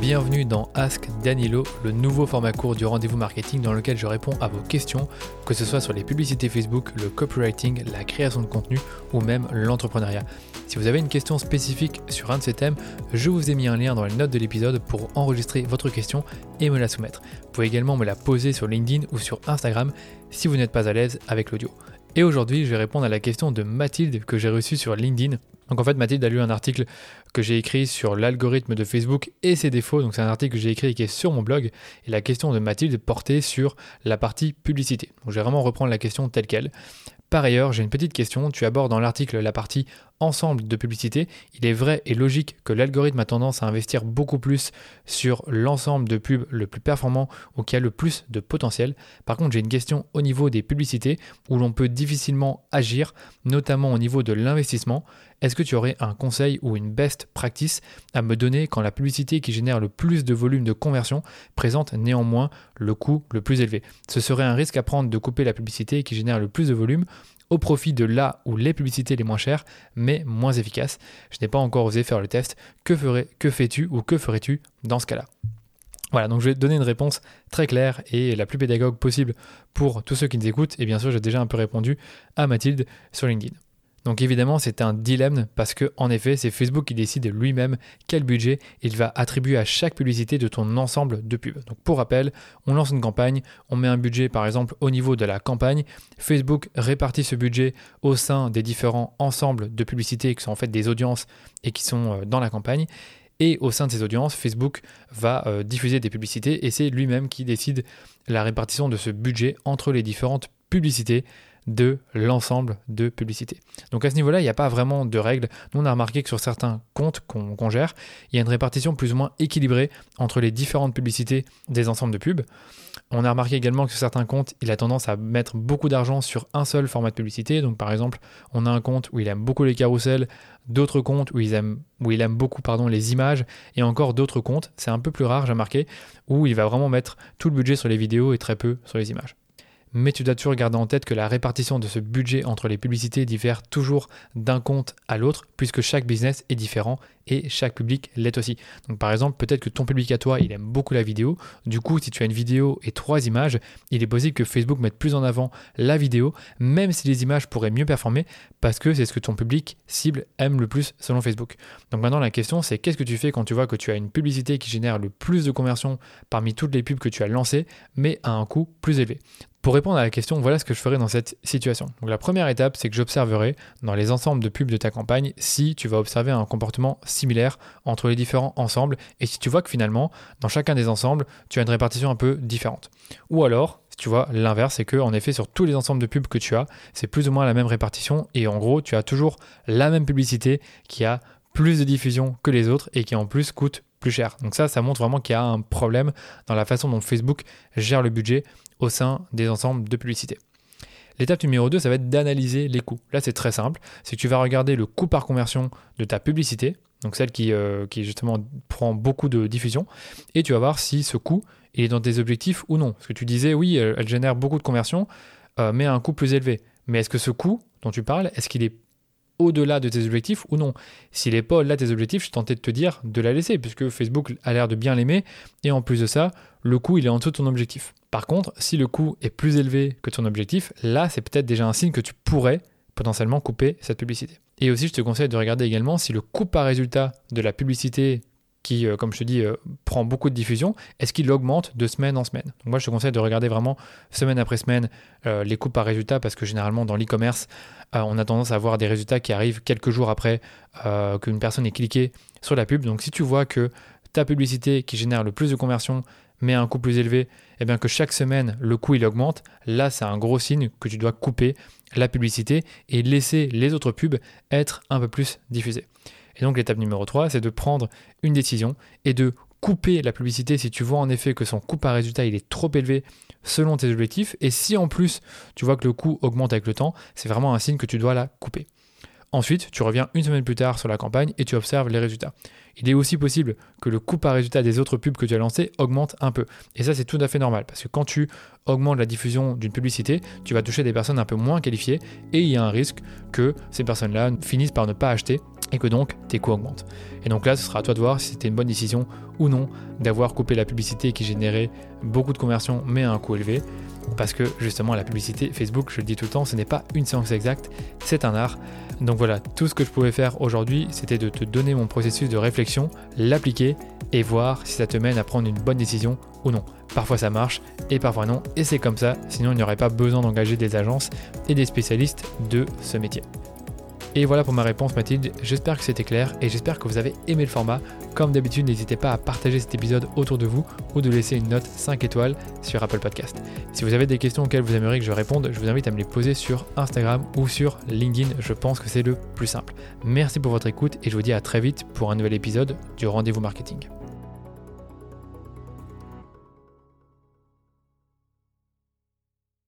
Bienvenue dans Ask Danilo, le nouveau format court du rendez-vous marketing dans lequel je réponds à vos questions, que ce soit sur les publicités Facebook, le copywriting, la création de contenu ou même l'entrepreneuriat. Si vous avez une question spécifique sur un de ces thèmes, je vous ai mis un lien dans les notes de l'épisode pour enregistrer votre question et me la soumettre. Vous pouvez également me la poser sur LinkedIn ou sur Instagram si vous n'êtes pas à l'aise avec l'audio. Et aujourd'hui, je vais répondre à la question de Mathilde que j'ai reçue sur LinkedIn. Donc en fait, Mathilde a lu un article que j'ai écrit sur l'algorithme de Facebook et ses défauts. Donc c'est un article que j'ai écrit qui est sur mon blog. Et la question de Mathilde portait sur la partie publicité. Donc je vais vraiment reprendre la question telle qu'elle. Par ailleurs, j'ai une petite question. Tu abordes dans l'article la partie ensemble de publicité. Il est vrai et logique que l'algorithme a tendance à investir beaucoup plus sur l'ensemble de pubs le plus performant ou qui a le plus de potentiel. Par contre, j'ai une question au niveau des publicités où l'on peut difficilement agir, notamment au niveau de l'investissement. Est-ce que tu aurais un conseil ou une best practice à me donner quand la publicité qui génère le plus de volume de conversion présente néanmoins le coût le plus élevé? Ce serait un risque à prendre de couper la publicité qui génère le plus de volume au profit de là où les publicités les moins chères, mais moins efficaces. Je n'ai pas encore osé faire le test. Que, ferais, que fais-tu ou que ferais-tu dans ce cas-là? Voilà, donc je vais donner une réponse très claire et la plus pédagogue possible pour tous ceux qui nous écoutent. Et bien sûr, j'ai déjà un peu répondu à Mathilde sur LinkedIn. Donc évidemment, c'est un dilemme parce que en effet, c'est Facebook qui décide lui-même quel budget il va attribuer à chaque publicité de ton ensemble de pubs. Donc pour rappel, on lance une campagne, on met un budget par exemple au niveau de la campagne, Facebook répartit ce budget au sein des différents ensembles de publicités qui sont en fait des audiences et qui sont euh, dans la campagne. Et au sein de ces audiences, Facebook va euh, diffuser des publicités et c'est lui-même qui décide la répartition de ce budget entre les différentes publicités de l'ensemble de publicités. Donc à ce niveau-là, il n'y a pas vraiment de règles. Nous, on a remarqué que sur certains comptes qu'on gère, il y a une répartition plus ou moins équilibrée entre les différentes publicités des ensembles de pubs. On a remarqué également que sur certains comptes, il a tendance à mettre beaucoup d'argent sur un seul format de publicité. Donc par exemple, on a un compte où il aime beaucoup les carousels, d'autres comptes où il aime, où il aime beaucoup pardon, les images, et encore d'autres comptes, c'est un peu plus rare, j'ai remarqué, où il va vraiment mettre tout le budget sur les vidéos et très peu sur les images mais tu dois toujours garder en tête que la répartition de ce budget entre les publicités diffère toujours d'un compte à l'autre, puisque chaque business est différent et chaque public l'est aussi. Donc par exemple, peut-être que ton public à toi, il aime beaucoup la vidéo. Du coup, si tu as une vidéo et trois images, il est possible que Facebook mette plus en avant la vidéo, même si les images pourraient mieux performer, parce que c'est ce que ton public cible aime le plus selon Facebook. Donc maintenant, la question, c'est qu'est-ce que tu fais quand tu vois que tu as une publicité qui génère le plus de conversions parmi toutes les pubs que tu as lancées, mais à un coût plus élevé? Pour répondre à la question, voilà ce que je ferai dans cette situation. Donc la première étape, c'est que j'observerai dans les ensembles de pubs de ta campagne si tu vas observer un comportement similaire entre les différents ensembles et si tu vois que finalement, dans chacun des ensembles, tu as une répartition un peu différente. Ou alors, si tu vois l'inverse, c'est que en effet sur tous les ensembles de pubs que tu as, c'est plus ou moins la même répartition et en gros, tu as toujours la même publicité qui a plus de diffusion que les autres et qui en plus coûte plus cher. Donc ça, ça montre vraiment qu'il y a un problème dans la façon dont Facebook gère le budget au sein des ensembles de publicité. L'étape numéro 2, ça va être d'analyser les coûts. Là, c'est très simple. C'est que tu vas regarder le coût par conversion de ta publicité, donc celle qui, euh, justement prend beaucoup de diffusion, et tu vas voir si ce coût est dans tes objectifs ou non. Parce que tu disais, oui, elle, génère beaucoup de conversions, euh, mais à un coût plus élevé. Mais est-ce que ce coût dont tu parles, est-ce qu'il est au-delà de tes objectifs ou non? S'il n'est pas au-delà de tes objectifs, je tentais de te dire de la laisser, puisque Facebook a l'air de bien l'aimer, et en plus de ça, le coût il est en dessous de ton objectif. Par contre, si le coût est plus élevé que ton objectif, là c'est peut-être déjà un signe que tu pourrais potentiellement couper cette publicité. Et aussi, je te conseille de regarder également si le coût par résultat de la publicité qui, euh, comme je te dis, euh, prend beaucoup de diffusion, est-ce qu'il augmente de semaine en semaine? Donc moi, je te conseille de regarder vraiment semaine après semaine euh, les coûts par résultat parce que généralement, dans l'e-commerce, on a tendance à avoir des résultats qui arrivent quelques jours après qu'une personne ait cliqué sur la pub. Donc si tu vois que ta publicité qui génère le plus de conversions mais à un coût plus élevé, et eh bien que chaque semaine le coût il augmente, là c'est un gros signe que tu dois couper la publicité et laisser les autres pubs être un peu plus diffusées. Et donc l'étape numéro 3, c'est de prendre une décision et de couper la publicité si tu vois en effet que son coût par résultat il est trop élevé selon tes objectifs. Et si en plus tu vois que le coût augmente avec le temps, c'est vraiment un signe que tu dois la couper. Ensuite, tu reviens une semaine plus tard sur la campagne et tu observes les résultats. Il est aussi possible que le coût par résultat des autres pubs que tu as lancées augmente un peu. Et ça, c'est tout à fait normal parce que quand tu augmentes la diffusion d'une publicité, tu vas toucher des personnes un peu moins qualifiées et il y a un risque que ces personnes-là finissent par ne pas acheter et que donc tes coûts augmentent. Et donc là, ce sera à toi de voir si c'était une bonne décision ou non d'avoir coupé la publicité qui générait beaucoup de conversions mais à un coût élevé. Parce que justement, la publicité Facebook, je le dis tout le temps, ce n'est pas une séance exacte, c'est un art. Donc voilà, tout ce que je pouvais faire aujourd'hui, c'était de te donner mon processus de réflexion, l'appliquer et voir si ça te mène à prendre une bonne décision ou non. Parfois ça marche et parfois non, et c'est comme ça, sinon il n'y aurait pas besoin d'engager des agences et des spécialistes de ce métier. Et voilà pour ma réponse Mathilde, j'espère que c'était clair et j'espère que vous avez aimé le format. Comme d'habitude, n'hésitez pas à partager cet épisode autour de vous ou de laisser une note 5 étoiles sur Apple Podcast. Si vous avez des questions auxquelles vous aimeriez que je réponde, je vous invite à me les poser sur Instagram ou sur LinkedIn, je pense que c'est le plus simple. Merci pour votre écoute et je vous dis à très vite pour un nouvel épisode du Rendez-vous Marketing.